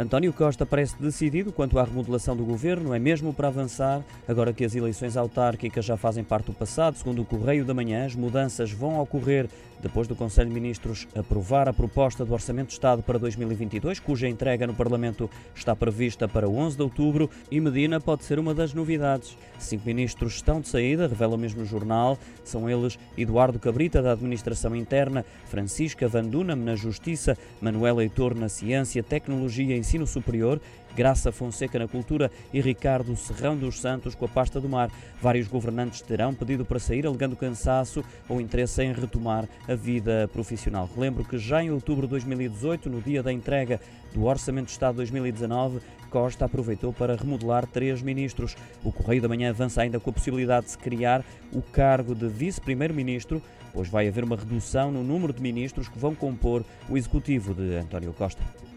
António Costa parece decidido quanto à remodelação do governo, é mesmo para avançar, agora que as eleições autárquicas já fazem parte do passado, segundo o Correio da Manhã, as mudanças vão ocorrer depois do Conselho de Ministros aprovar a proposta do Orçamento de Estado para 2022, cuja entrega no Parlamento está prevista para 11 de outubro, e Medina pode ser uma das novidades. Cinco ministros estão de saída, revela o mesmo jornal. São eles Eduardo Cabrita, da Administração Interna, Francisca Van Dunham, na Justiça, Manuel Heitor, na Ciência, Tecnologia e Ensino Superior, Graça Fonseca na Cultura e Ricardo Serrão dos Santos com a pasta do mar. Vários governantes terão pedido para sair, alegando cansaço ou interesse em retomar a vida profissional. Relembro que já em outubro de 2018, no dia da entrega do Orçamento de Estado 2019, Costa aproveitou para remodelar três ministros. O Correio da Manhã avança ainda com a possibilidade de se criar o cargo de vice-primeiro-ministro, pois vai haver uma redução no número de ministros que vão compor o executivo de António Costa.